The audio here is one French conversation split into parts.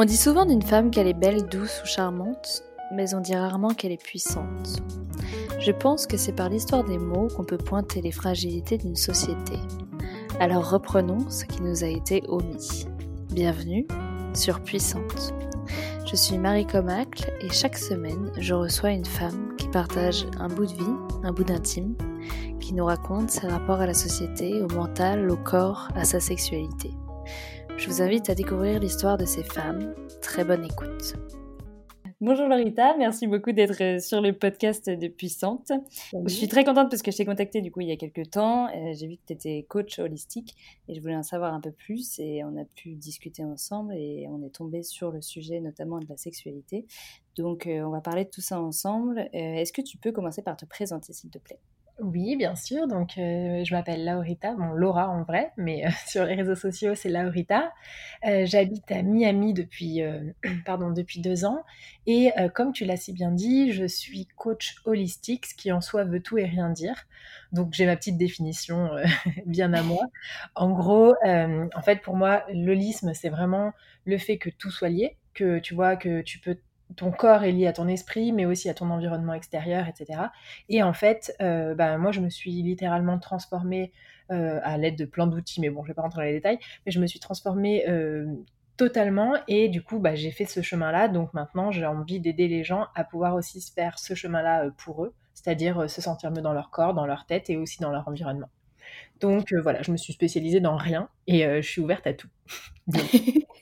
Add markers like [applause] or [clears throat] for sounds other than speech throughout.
On dit souvent d'une femme qu'elle est belle, douce ou charmante, mais on dit rarement qu'elle est puissante. Je pense que c'est par l'histoire des mots qu'on peut pointer les fragilités d'une société. Alors reprenons ce qui nous a été omis. Bienvenue sur Puissante. Je suis Marie Comacle et chaque semaine, je reçois une femme qui partage un bout de vie, un bout d'intime, qui nous raconte ses rapports à la société, au mental, au corps, à sa sexualité. Je vous invite à découvrir l'histoire de ces femmes. Très bonne écoute. Bonjour Lorita, merci beaucoup d'être euh, sur le podcast de Puissante. Je suis très contente parce que je t'ai contactée du coup il y a quelques temps. Euh, j'ai vu que tu étais coach holistique et je voulais en savoir un peu plus et on a pu discuter ensemble et on est tombé sur le sujet notamment de la sexualité. Donc euh, on va parler de tout ça ensemble. Est-ce que tu peux commencer par te présenter s'il te plaît? Oui, bien sûr. Donc, euh, je m'appelle Laurita, bon, Laura en vrai, mais euh, [laughs] sur les réseaux sociaux, c'est Laurita. Euh, j'habite à Miami depuis, [clears throat] pardon, depuis deux ans. Et comme tu l'as si bien dit, je suis coach holistique, ce qui en soi veut tout et rien dire. Donc, j'ai ma petite définition [laughs] bien à moi. En gros, en fait, pour moi, l'holisme, c'est vraiment le fait que tout soit lié, que tu vois, que tu peux ton corps est lié à ton esprit, mais aussi à ton environnement extérieur, etc. Et en fait, euh, bah, moi, je me suis littéralement transformée euh, à l'aide de plein d'outils, mais bon, je vais pas rentrer dans les détails, mais je me suis transformée euh, totalement et du coup, bah, j'ai fait ce chemin-là. Donc maintenant, j'ai envie d'aider les gens à pouvoir aussi se faire ce chemin-là pour eux, c'est-à-dire se sentir mieux dans leur corps, dans leur tête et aussi dans leur environnement. Donc voilà, je me suis spécialisée dans rien et je suis ouverte à tout. [laughs] [laughs]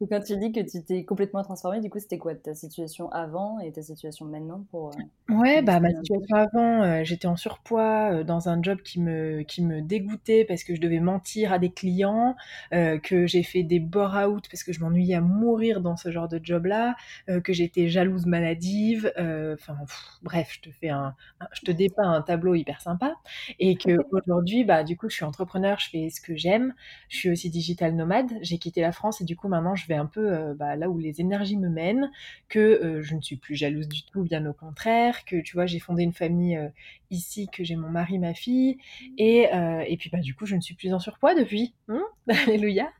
Et quand tu dis que tu t'es complètement transformée, du coup, c'était quoi ta situation avant et ta situation maintenant pour euh, Ouais, bah ma situation avant, euh, j'étais en surpoids euh, dans un job qui me qui me dégoûtait parce que je devais mentir à des clients, que j'ai fait des bore-out parce que je m'ennuyais à mourir dans ce genre de job-là, que j'étais jalouse maladive, enfin bref, je te fais un, je te dépeins un tableau hyper sympa et que [laughs] aujourd'hui, bah du coup, je suis entrepreneur, je fais ce que j'aime, je suis aussi digital nomade, j'ai quitté la France et du coup maintenant je vais un peu euh, bah, là où les énergies me mènent, que euh, je ne suis plus jalouse du tout, bien au contraire, que tu vois, j'ai fondé une famille euh, ici, que j'ai mon mari, ma fille, et, et puis bah, du coup, je ne suis plus en surpoids depuis. Hein [laughs] Alléluia.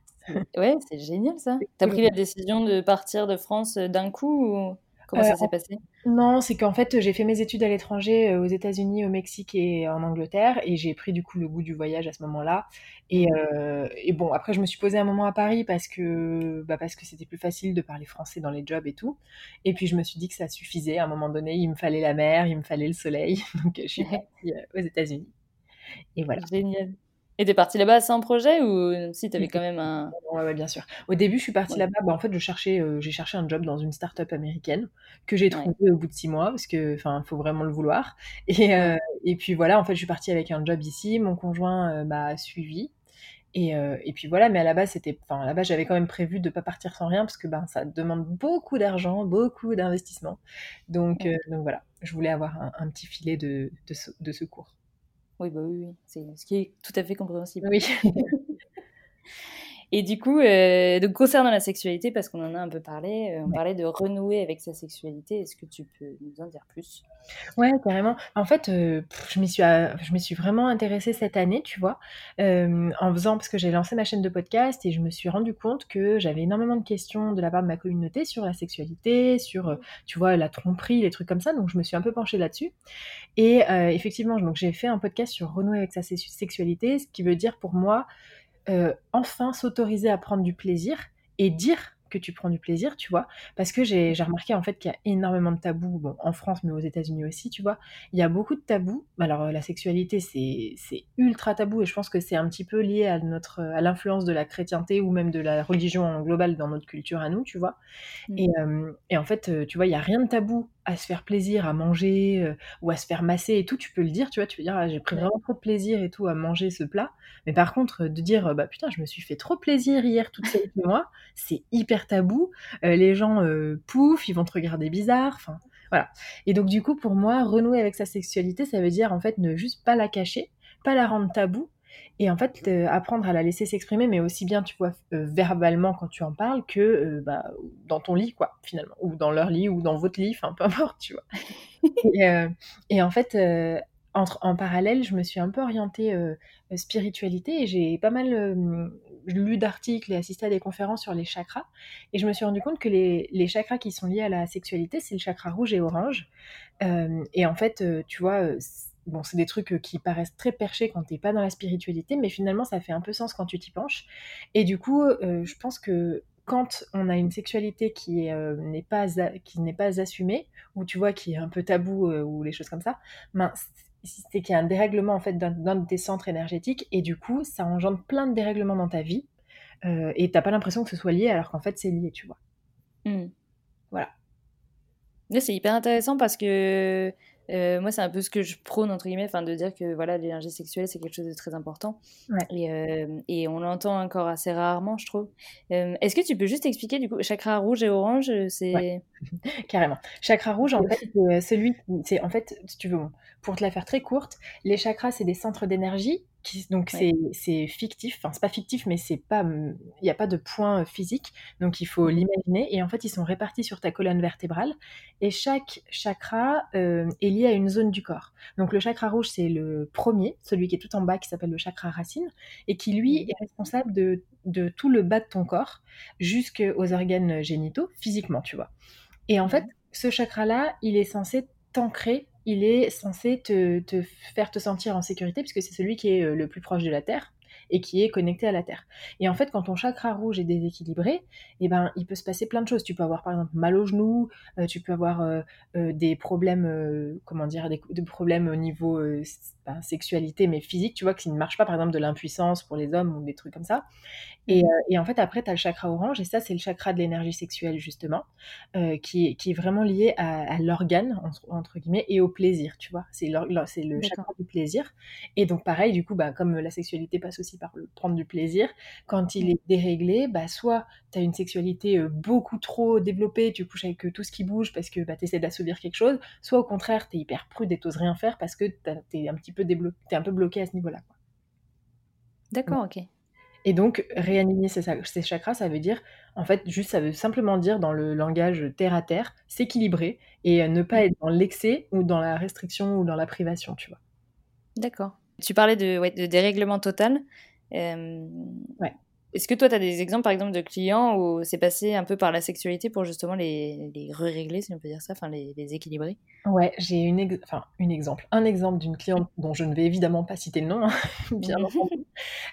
Ouais, c'est génial ça. T'as pris la décision de partir de France d'un coup ou... Comment ça s'est passé? Non, c'est qu'en fait, j'ai fait mes études à l'étranger, aux États-Unis, au Mexique et en Angleterre, et j'ai pris du coup le goût du voyage à ce moment-là. Euh, et, bon, après, je me suis posée un moment à Paris parce que bah parce que c'était plus facile de parler français dans les jobs et tout. Et puis je me suis dit que ça suffisait. À un moment donné, il me fallait la mer, il me fallait le soleil. [laughs] Donc je suis [laughs] partie euh, aux États-Unis. Et voilà. Génial. Et t'es partie là-bas sans projet ou si t'avais quand même un... Ouais, bien sûr. Au début, je suis partie là-bas. Bah, en fait, je cherchais, euh, j'ai cherché un job dans une start-up américaine que j'ai trouvé au bout de six mois parce que, enfin, faut vraiment le vouloir. Et, et puis voilà, en fait, je suis partie avec un job ici. Mon conjoint m'a suivi. Et, euh, et, puis voilà, mais à la base, c'était, enfin, j'avais quand même prévu de pas partir sans rien parce que ben, ça demande beaucoup d'argent, beaucoup d'investissement. Donc, euh, donc voilà, je voulais avoir un, petit filet de, de, de, secours. Oui, bah oui, oui. c'est ce qui est tout à fait compréhensible. Oui. [laughs] Et du coup, euh, donc concernant la sexualité, parce qu'on en a un peu parlé, euh, on parlait de renouer avec sa sexualité. Est-ce que tu peux nous en dire plus? Ouais, carrément. En fait, euh, je m'y suis, je me suis vraiment intéressée cette année, tu vois, en faisant parce que j'ai lancé ma chaîne de podcast et je me suis rendu compte que j'avais énormément de questions de la part de ma communauté sur la sexualité, sur, tu vois, la tromperie, les trucs comme ça. Donc, je me suis un peu penchée là-dessus. Et effectivement, donc j'ai fait un podcast sur renouer avec sa sexualité, ce qui veut dire pour moi euh, enfin s'autoriser à prendre du plaisir et dire que tu prends du plaisir, tu vois. Parce que j'ai remarqué en fait qu'il y a énormément de tabous, bon, en France, mais aux États-Unis aussi, tu vois. Il y a beaucoup de tabous. Alors, euh, la sexualité, c'est ultra tabou et je pense que c'est un petit peu lié à, notre, à l'influence de la chrétienté ou même de la religion en global dans notre culture à nous, tu vois. Mmh. Et, euh, et, en fait, euh, tu vois, il y a rien de tabou à se faire plaisir, à manger ou à se faire masser et tout, tu peux le dire, tu vois, tu peux dire, ah, j'ai pris vraiment trop de plaisir et tout à manger ce plat. Mais par contre, de dire, bah putain, je me suis fait trop plaisir hier toute seule chez moi, c'est hyper tabou. Euh, les gens euh, pouf, ils vont te regarder bizarre. Enfin, voilà. Et donc du coup, pour moi, renouer avec sa sexualité, ça veut dire en fait ne juste pas la cacher, pas la rendre tabou, et en fait euh, apprendre à la laisser s'exprimer, mais aussi bien, tu vois, verbalement quand tu en parles que bah, dans ton lit, quoi, finalement, ou dans leur lit, ou dans votre lit, enfin peu importe, tu vois. [laughs] et, et, en fait, entre, en parallèle, je me suis un peu orientée spiritualité et j'ai pas mal lu d'articles et assisté à des conférences sur les chakras. Et je me suis rendu compte que les, les chakras qui sont liés à la sexualité, c'est le chakra rouge et orange. Euh, et en fait, euh, tu vois, euh, bon, c'est des trucs qui paraissent très perchés quand t'es pas dans la spiritualité, mais finalement, ça fait un peu sens quand tu t'y penches. Et du coup, je pense que quand on a une sexualité qui n'est pas qui n'est pas assumée ou tu vois qui est un peu tabou ou les choses comme ça, ben, c'est qu'il y a un dérèglement en fait d'un de tes centres énergétiques et du coup ça engendre plein de dérèglements dans ta vie euh, et t'as pas l'impression que ce soit lié alors qu'en fait c'est lié tu vois mmh. voilà c'est hyper intéressant parce que euh, moi, c'est un peu ce que je prône, entre guillemets, de dire que voilà, l'énergie sexuelle, c'est quelque chose de très important. Et, euh, et, on l'entend encore assez rarement, je trouve. Euh, est-ce que tu peux juste expliquer, du coup, chakra rouge et orange, c'est... [laughs] Carrément. Chakra rouge, en fait, c'est celui... C'est, en fait, si tu veux, pour te la faire très courte, les chakras, c'est des centres d'énergie donc c'est fictif, enfin c'est pas fictif, mais c'est pas, il n'y a pas de point physique, donc il faut mmh. l'imaginer. Et en fait, ils sont répartis sur ta colonne vertébrale, et chaque chakra est lié à une zone du corps. Donc le chakra rouge, c'est le premier, celui qui est tout en bas, qui s'appelle le chakra racine, et qui lui mmh. est responsable de, de tout le bas de ton corps jusqu'aux organes génitaux, physiquement, tu vois. Et en fait, mmh. ce chakra-là, il est censé t'ancrer il est censé te, faire te sentir en sécurité puisque c'est celui qui est euh, le plus proche de la Terre et qui est connecté à la Terre. Et en fait, quand ton chakra rouge est déséquilibré, eh ben, il peut se passer plein de choses. Tu peux avoir par exemple mal au genou, euh, tu peux avoir euh, des problèmes, comment dire, des, problèmes au niveau sexualité, mais physique, tu vois, que ne marche pas, par exemple de l'impuissance pour les hommes ou des trucs comme ça. Et, mmh. euh, et en fait, après, tu as le chakra orange, et ça, c'est le chakra de l'énergie sexuelle, justement, euh, qui, est, qui est vraiment lié à, l'organe, entre, guillemets, et au plaisir, tu vois. C'est le chakra du plaisir. Et donc, pareil, du coup, bah, comme la sexualité passe aussi par le prendre du plaisir, quand il mmh. est déréglé, bah, soit tu as une sexualité beaucoup trop développée, tu couches avec tout ce qui bouge parce que bah, tu essaies d'assouvir quelque chose, soit au contraire, tu es hyper prude et t'oses rien faire parce que tu es un petit peu es un peu bloqué à ce niveau-là. D'accord, ok. Et donc, réaligner ces, ces, chakras, ça veut dire, en fait, juste, ça veut simplement dire dans le langage terre à terre, s'équilibrer et ne pas mmh. être dans l'excès ou dans la restriction ou dans la privation, tu vois. D'accord. Tu parlais de, ouais, de dérèglement total. Ouais. Est-ce que toi, tu as des exemples, par exemple, de clients où c'est passé un peu par la sexualité pour justement les, les régler si on peut dire ça, enfin les, les équilibrer? Ouais, j'ai une, enfin, une exemple, un exemple d'une cliente dont je ne vais évidemment pas citer le nom, hein, [laughs] bien entendu,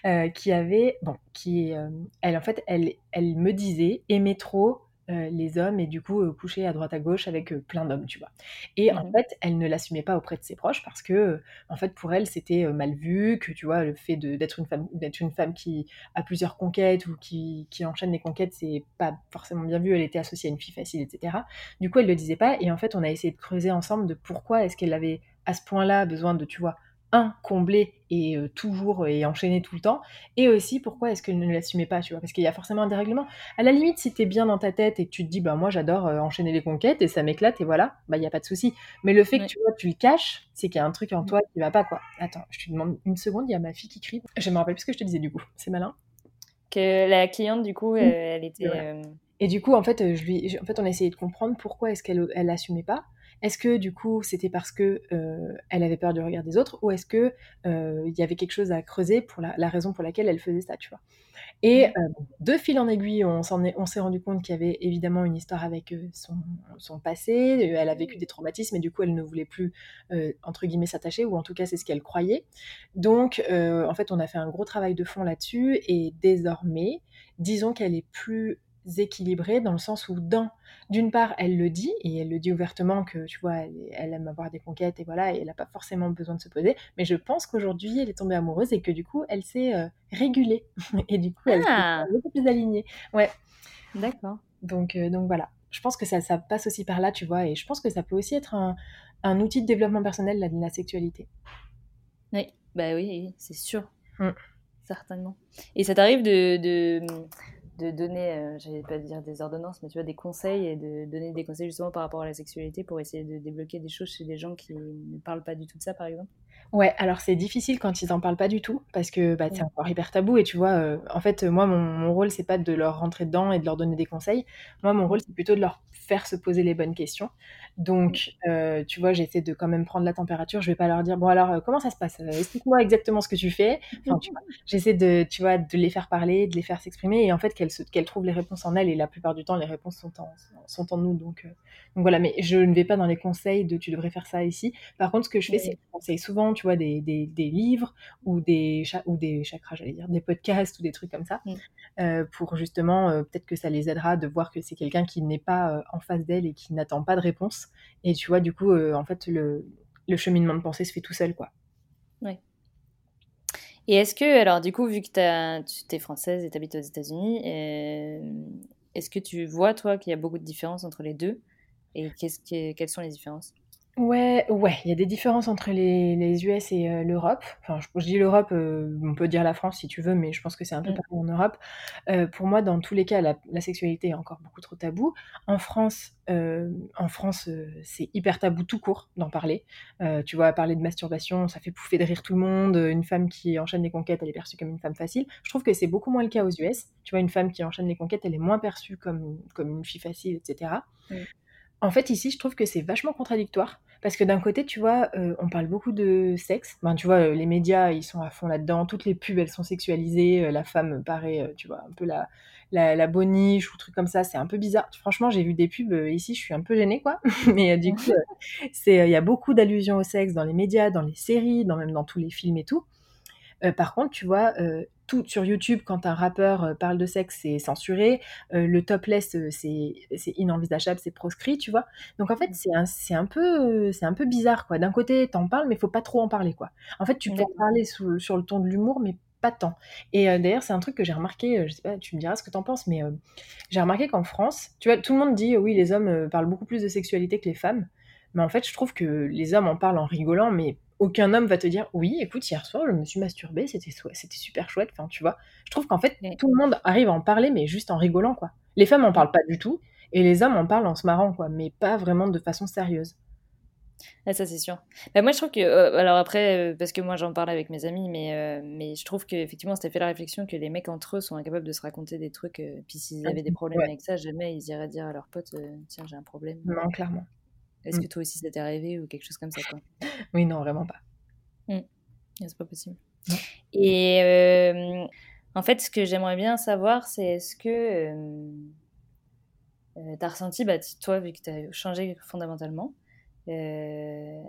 euh, qui avait, bon, qui, euh, elle en fait, elle, elle me disait aimer trop euh, les hommes et du coup euh, coucher à droite à gauche avec euh, plein d'hommes, tu vois. Et en mmh fait, elle ne l'assumait pas auprès de ses proches parce que, en fait, pour elle, c'était mal vu que, tu vois, le fait d'être une femme, d'être une femme qui a plusieurs conquêtes ou qui, qui enchaîne les conquêtes, c'est pas forcément bien vu. Elle était associée à une fille facile, etc. Du coup, elle le disait pas. Et en fait, on a essayé de creuser ensemble de pourquoi est-ce qu'elle avait à ce point-là besoin de, tu vois, un, combler et euh, toujours et enchaîner tout le temps, et aussi pourquoi est-ce qu'elle ne l'assumait pas, tu vois, parce qu'il y a forcément un dérèglement. À la limite, si t'es bien dans ta tête et que tu te dis, bah moi j'adore euh, enchaîner les conquêtes et ça m'éclate et voilà, bah il y a pas de souci. Mais le fait que tu vois, tu le caches, c'est qu'il y a un truc en toi qui va pas quoi. Attends, je te demande une seconde, il y a ma fille qui crie. Je me rappelle plus ce que je te disais du coup, c'est malin. Que la cliente du coup, elle était. Et du coup, en fait, je lui, en fait, on a essayé de comprendre pourquoi est-ce qu'elle elle assumait pas. Est-ce que du coup c'était parce que euh, elle avait peur du regard des autres ou est-ce que euh, il y avait quelque chose à creuser pour la, raison pour laquelle elle faisait ça, tu vois? Et euh, de fil en aiguille, on s'est rendu compte qu'il y avait évidemment une histoire avec son, passé. Elle a vécu des traumatismes et du coup elle ne voulait plus entre guillemets s'attacher ou en tout cas c'est ce qu'elle croyait. Donc en fait on a fait un gros travail de fond là-dessus et désormais disons qu'elle est plus équilibrée dans le sens où dans d'une part elle le dit et elle le dit ouvertement que tu vois elle, aime avoir des conquêtes et voilà et elle n'a pas forcément besoin de se poser mais je pense qu'aujourd'hui elle est tombée amoureuse et que du coup elle s'est euh, régulée. [laughs] Et du coup elle ah. est beaucoup plus alignée. Ouais. D'accord. Donc euh, donc voilà. Je pense que ça, ça passe aussi par là tu vois et je pense que ça peut aussi être un, un outil de développement personnel la, la sexualité. Oui. Bah oui c'est sûr. Mm. certainement. Et ça t'arrive de de donner, euh, j'allais pas dire des ordonnances, mais tu vois, des conseils et de donner des conseils justement par rapport à la sexualité pour essayer de débloquer des choses chez des gens qui ne parlent pas du tout de ça, par exemple Ouais, alors c'est difficile quand ils en parlent pas du tout parce que, bah, c'est Mmh. encore hyper tabou et tu vois, en fait, moi, mon mon rôle, c'est pas de leur rentrer dedans et de leur donner des conseils. Moi, mon rôle, Mmh. c'est plutôt de leur faire se poser les bonnes questions. Mmh. Donc, heu, tu vois, j'essaie de quand même prendre la température. Je vais pas leur dire: «Bon alors, comment ça se passe? Explique-moi exactement ce que tu fais». Enfin, tu vois? [laughs] J'essaie de tu vois, de les faire parler, de les faire s'exprimer et en fait, qu'elles se qu'elles trouvent les réponses en elles et la plupart du temps, les réponses sont en sont en nous donc donc voilà. Mais je ne vais pas dans les conseils de: «Tu devrais faire ça ici». Par contre, ce que je fais, c'est que je conseille souvent, tu vois, des des des livres ou des ou des chakras, j'allais dire, des podcasts ou des trucs comme ça, Mmh. heu, pour justement, heu, peut-être que ça les aidera de voir que c'est quelqu'un qui n'est pas, heu, en face d'elles et qui n'attend pas de réponse et tu vois, du coup, en fait, le le cheminement de pensée se fait tout seul, quoi. Ouais. Et est-ce que, alors du coup, vu que tu as tu tu es française et tu habites aux États-Unis, est-ce que tu vois, toi, qu'il y a beaucoup de différences entre les 2 et qu'est-ce que quelles sont les différences? Ouais, ouais, il y a des différences entre les les US et heu, l'Europe. Enfin, je je dis l'Europe, heu, on peut dire la France si tu veux, mais je pense que c'est un peu Mmh. pareil en Europe. Heu, pour moi, dans tous les cas, la la sexualité est encore beaucoup trop tabou. En France, en France, c'est hyper tabou tout court d'en parler. Tu vois, parler de masturbation, ça fait pouffer de rire tout le monde. Une femme qui enchaîne les conquêtes, elle est perçue comme une femme facile. Je trouve que c'est beaucoup moins le cas aux US. Tu vois, une femme qui enchaîne les conquêtes, elle est moins perçue comme comme une fille facile et cetera. Mmh. En fait, ici, je trouve que c'est vachement contradictoire parce que d'un côté, tu vois, heu, on parle beaucoup de sexe. Ben, tu vois, heu, les médias, ils sont à fond là-dedans. Toutes les pubs, elles sont sexualisées. Heu, la femme paraît, tu vois, un peu la la la boniche ou truc comme ça. C'est un peu bizarre. Franchement, j'ai vu des pubs, ici, je suis un peu gênée, quoi. [laughs] Mais du coup, il y a beaucoup d'allusions au sexe dans les médias, dans les séries, dans même dans tous les films et tout. Heu, par contre, tu vois, heu, tout sur YouTube, quand un rappeur, heu, parle de sexe, c'est censuré. Le topless, c'est inenvisageable, c'est proscrit, tu vois? Donc en fait, Mmh. c'est un un peu, c'est un peu bizarre, quoi. D'un côté, tu en parles, mais il faut pas trop en parler, quoi. En fait, tu peux en parler sous sur le ton de l'humour, mais pas tant. Et d'ailleurs, c'est un truc que j'ai remarqué, je sais pas, tu me diras ce que tu en penses, mais j'ai remarqué qu'en France, tu vois, tout le monde dit: «Oui, les hommes, parlent beaucoup plus de sexualité que les femmes». Mais en fait, je trouve que les hommes en parlent en rigolant, mais aucun homme va te dire: «Oui, écoute, hier soir, je me suis masturbé, c'était c'était super chouette». Enfin, tu vois? Je trouve qu'en fait, tout le monde arrive à en parler, mais juste en rigolant, quoi. Les femmes en parlent pas du tout et les hommes en parlent en se marrant, quoi, mais pas vraiment de façon sérieuse. Ah ça, c'est sûr. Bah, moi, je trouve que, heu, alors après, heu, parce que moi, j'en parle avec mes amis, mais heu, mais je trouve qu'effectivement, on s'était fait la réflexion que les mecs entre eux sont incapables de se raconter des trucs, puis s'ils avaient des problèmes Ouais, avec ça, jamais ils iraient dire à leurs potes, «Tiens, j'ai un problème, non, clairement. Est-ce Mmh. que toi aussi ça t'est arrivé?» ou quelque chose comme ça, quoi? Oui, non, vraiment pas. Mmh. Ah, c'est pas possible. Non. Et hem, en fait, ce que j'aimerais bien savoir, c'est est-ce que, hem, heu, tu as ressenti, bah, toi, vu que tu as changé fondamentalement, heu,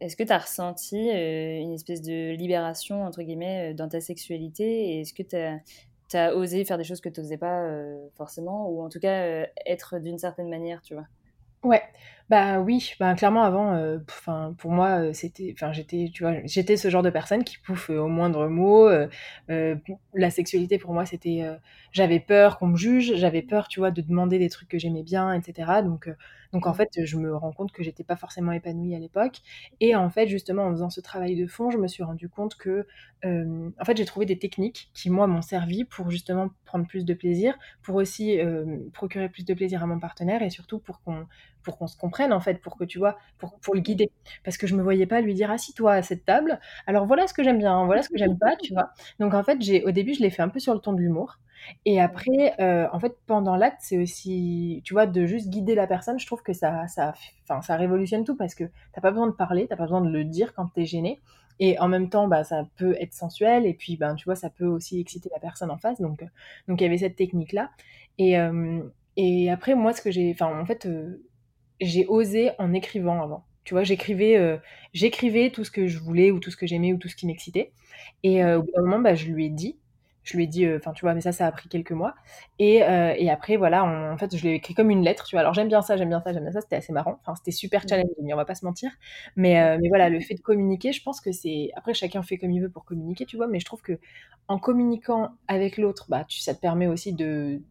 est-ce que tu as ressenti, une espèce de «libération» entre guillemets, dans ta sexualité? Et est-ce que tu as tu as osé faire des choses que tu osais pas, forcément? Ou en tout cas, être d'une certaine manière, tu vois? Ouais, bah, oui, bah, clairement avant, enfin, pour moi, heu, c'était enfin, j'étais, tu vois, j'étais ce genre de personne qui pouffe, heu, au moindre mot, la sexualité pour moi, c'était, j'avais peur qu'on me juge, j'avais peur, tu vois, de demander des trucs que j'aimais bien et cetera. Donc donc en fait, je me rends compte que j'étais pas forcément épanouie à l'époque et en fait, justement, en faisant ce travail de fond, je me suis rendu compte que, en fait, j'ai trouvé des techniques qui, moi, m'ont servi pour justement prendre plus de plaisir, pour aussi, procurer plus de plaisir à mon partenaire et surtout pour qu'on se comprenne en fait, pour que tu vois, pour le guider. Parce que je me voyais pas lui dire: «Assis-toi à cette table, alors voilà ce que j'aime bien, voilà ce que j'aime pas», tu vois? Donc en fait, j'ai au début, je l'ai fait un peu sur le ton de l'humour et après, heu, en fait, pendant l'acte, c'est aussi, tu vois, de juste guider la personne, je trouve que ça ça ça révolutionne tout parce que tu as pas besoin de parler, tu as pas besoin de le dire quand tu es gêné et en même temps, bah, ça peut être sensuel et puis, ben, tu vois, ça peut aussi exciter la personne en face donc heu, donc il y avait cette technique-là et hem et après moi, ce que j'ai enfin, en fait, j'ai osé en écrivant avant. Tu vois, j'écrivais, j'écrivais tout ce que je voulais ou tout ce que j'aimais ou tout ce qui m'excitait et au bout d'un moment, bah, je lui ai dit. Je lui ai dit, heu, enfin, tu vois? Mais ça, ça a pris quelques mois et heu et après voilà, en en fait, je l'ai écrit comme une lettre, tu vois? Alors j'aime bien ça, j'aime bien ça, j'aime bien ça, c'était assez marrant. Enfin, c'était super Mmh. challenging, on va pas se mentir. Mais Ouais. heu, mais voilà, le fait de communiquer, je pense que c'est après chacun fait comme il veut pour communiquer, tu vois? Mais je trouve qu'en communiquant avec l'autre, bah, tu ça te permet aussi de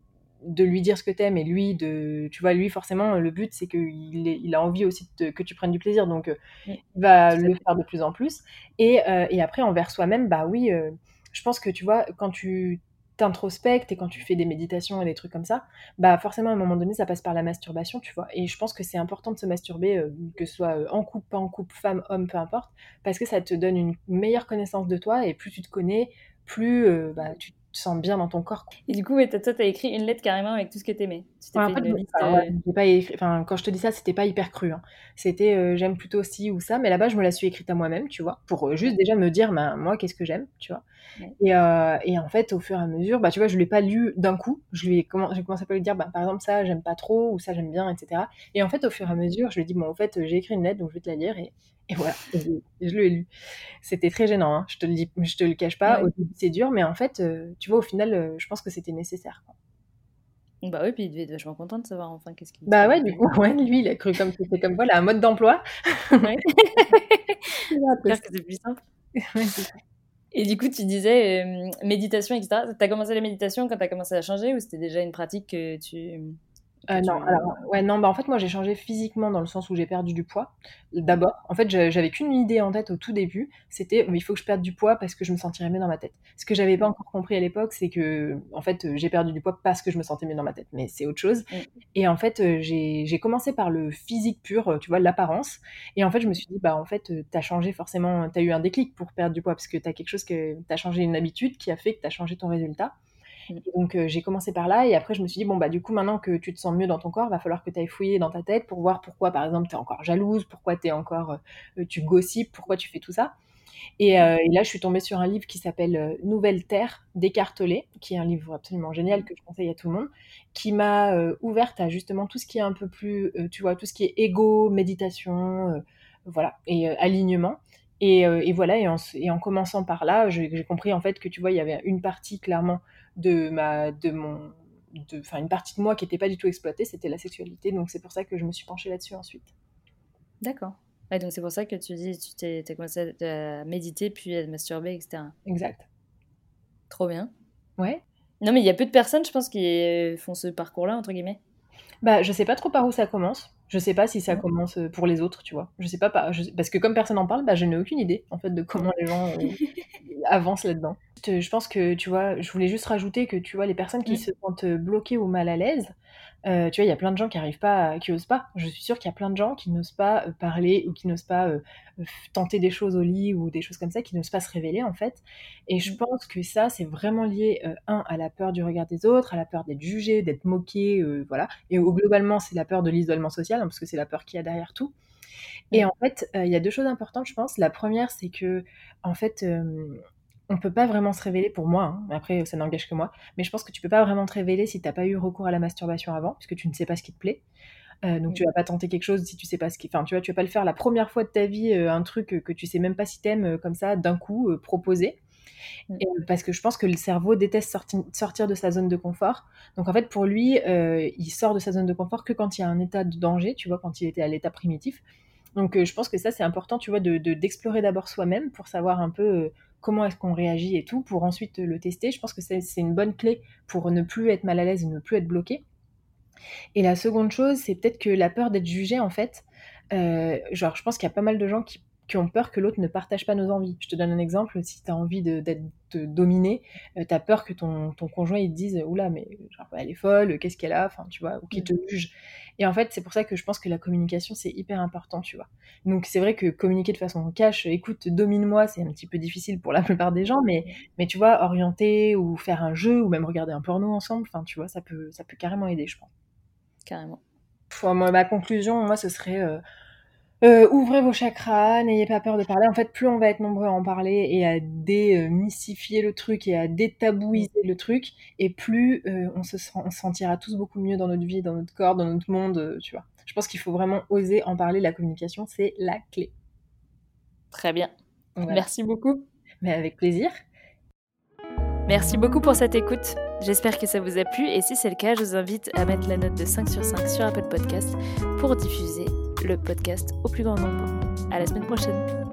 de lui dire ce que tu aimes et lui de tu vois, lui forcément, le but c'est qu'il il a envie aussi de que tu prennes du plaisir donc Mmh. il va le fait. faire de plus en plus et et après envers soi-même, bah oui, je pense que tu vois, quand tu t'introspectes et quand tu fais des méditations et des trucs comme ça, bah forcément à un moment donné ça passe par la masturbation, tu vois. Et je pense que c'est important de se masturber, euh, que ce soit euh, en couple, pas en couple, femme, homme, peu importe, parce que ça te donne une meilleure connaissance de toi et plus tu te connais, plus euh, bah, tu te sens bien dans ton corps. Et du coup, toi, tu as écrit une lettre carrément avec tout ce que t'aimais. Tu ouais, fait pas écrit... enfin, quand je te dis ça, c'était pas hyper cru. Hein. C'était j'aime plutôt ci ou ça, mais là-bas, je me la suis écrite à moi-même, tu vois, pour juste déjà me dire, bah, moi, qu'est-ce que j'aime, tu vois. Et, euh, et, en fait, au fur et à mesure, bah, tu vois, je ne l'ai pas lu d'un coup. Je lui ai j'ai commencé à lui dire, bah, par exemple, ça, j'aime pas trop, ou ça, j'aime bien, etc. Et en fait, au fur et à mesure, je lui ai dit, bon, en fait, j'ai écrit une lettre, donc je vais te la lire. Et, et voilà, et je l'ai lu. C'était très gênant, hein. je te le dis, je te le cache pas. c'est dur, mais en fait, euh, tu vois, au final, euh, je pense que c'était nécessaire. Quoi. Bah oui, puis il devait être vachement content de savoir enfin qu'est-ce qu'il. Bah ouais, du coup, [laughs] ouais, lui, il a cru comme c'était comme voilà un mode d'emploi. Ouais. [laughs] [laughs] J'espère que c'est plus simple. Ouais, c'est et du coup, tu disais euh, méditation, etc. Tu as commencé la méditation quand tu as commencé à changer ou c'était déjà une pratique que tu. Euh, non, alors, ouais, non, bah en fait, moi j'ai changé physiquement dans le sens où j'ai perdu du poids. D'abord, en fait, j'avais qu'une idée en tête au tout début, c'était il faut que je perde du poids parce que je me sentirais mieux dans ma tête. Ce que j'avais pas encore compris à l'époque, c'est que en fait, j'ai perdu du poids parce que je me sentais mieux dans ma tête, mais c'est autre chose. Mm. Et en fait, euh, j'ai commencé par le physique pur, euh, tu vois, l'apparence. Et en fait, je me suis dit, bah en fait, t'as changé forcément, t'as eu un déclic pour perdre du poids parce que t'as quelque chose que t'as changé une habitude qui a fait que t'as changé ton résultat donc euh, j'ai commencé par là et après je me suis dit bon bah du coup maintenant que tu te sens mieux dans ton corps, va falloir que tu ailles fouiller dans ta tête pour voir pourquoi par exemple tu es encore jalouse, pourquoi tu es encore euh, tu gossipes, pourquoi tu fais tout ça. Et, euh, et, là, je suis tombée sur un livre qui s'appelle Nouvelle Terre d'Écartelé, qui est un livre absolument génial que je conseille à tout le monde, qui m'a ouverte à justement tout ce qui est un peu plus, tu vois, tout ce qui est ego, méditation, voilà, et alignement. Et, et, voilà, et en, et en, commençant par là, j'ai compris en fait que tu vois, il y avait une partie clairement de ma de mon enfin une partie de moi qui n'était pas du tout exploitée, c'était la sexualité. Donc c'est pour ça que je me suis penchée là-dessus ensuite. D'accord. Et donc c'est pour ça que tu dis tu t'es, commencé à méditer puis à masturber, etc. Exact. Trop bien. Ouais. Non mais il y a peu de personnes, je pense, qui font ce parcours-là entre guillemets. Bah je sais pas trop par où ça commence. Je sais pas si ça commence euh, pour les autres, tu vois. Je sais pas, parce que comme personne n'en parle, bah, je n'ai aucune idée en fait de comment les gens euh, [laughs] avancent là-dedans. Je pense que tu vois, je voulais juste rajouter que tu vois les personnes qui se sentent bloquées ou mal à l'aise, euh, tu vois, il y a plein de gens qui arrivent pas, qui osent pas. Je suis sûre qu'il y a plein de gens qui n'osent pas parler ou qui n'osent pas tenter des choses au lit ou des choses comme ça, qui n'osent pas se révéler en fait. Et je mmh. pense que ça, c'est vraiment lié un à la peur du regard des autres, à la peur d'être jugé, d'être moqué, voilà. Et globalement, c'est la peur de l'isolement social, hein, parce que c'est la peur qu'il y a derrière tout. Et mmh. en fait, il y a deux choses importantes, je pense. La première, c'est que en fait, on peut pas vraiment se révéler pour moi, hein. après ça n'engage que moi, mais je pense que tu peux pas vraiment te révéler si tu n'as pas eu recours à la masturbation avant, puisque tu ne sais pas ce qui te plaît. Euh, donc tu vas pas tenter quelque chose si tu sais pas ce qui, enfin tu vois, tu vas pas le faire la première fois de ta vie, euh, un truc que tu sais même pas si t'aimes euh, comme ça d'un coup proposer. Mm. parce que je pense que le cerveau déteste sortir de sa zone de confort. Donc en fait, pour lui, il sort de sa zone de confort que quand il y a un état de danger, tu vois, quand il était à l'état primitif. Donc je pense que ça, c'est important, tu vois, d'explorer de, d'abord soi-même pour savoir un peu comment est-ce qu'on réagit et tout, pour ensuite le tester. Je pense que c'est une bonne clé pour ne plus être mal à l'aise et ne plus être bloqué. Et la seconde chose, c'est peut-être que la peur d'être jugé, en fait, euh, genre, je pense qu'il y a pas mal de gens qui qui ont peur que l'autre ne partage pas nos envies. Je te donne un exemple, si tu as envie d'être dominé, euh, tu as peur que ton, ton, conjoint il te dise Oula, mais genre, elle est folle, qu'est-ce qu'elle a? Enfin, tu vois, ou qu'il te juge. Et en fait, c'est pour ça que je pense que la communication, c'est hyper important, tu vois. Donc, c'est vrai que communiquer de façon cash, écoute, domine-moi, c'est un petit peu difficile pour la plupart des gens, mais, mais tu vois, orienter ou faire un jeu ou même regarder un porno ensemble, enfin, tu vois, ça peut, ça peut carrément aider, je pense. Carrément. ma conclusion, moi, ce serait. Euh, euh, ouvrez vos chakras, n'ayez pas peur de parler. En fait, plus on va être nombreux à en parler et à démystifier le truc et à détabouiser le truc, et plus euh, on se sentira tous beaucoup mieux dans notre vie, dans notre corps, dans notre monde, euh, tu vois. Je pense qu'il faut vraiment oser en parler. La communication, c'est la clé. Très bien. Merci beaucoup. Mais avec plaisir. Merci beaucoup pour cette écoute. J'espère que ça vous a plu et si c'est le cas, je vous invite à mettre la note de 5 sur 5 sur Apple Podcast pour diffuser le podcast au plus grand nombre. À la semaine prochaine.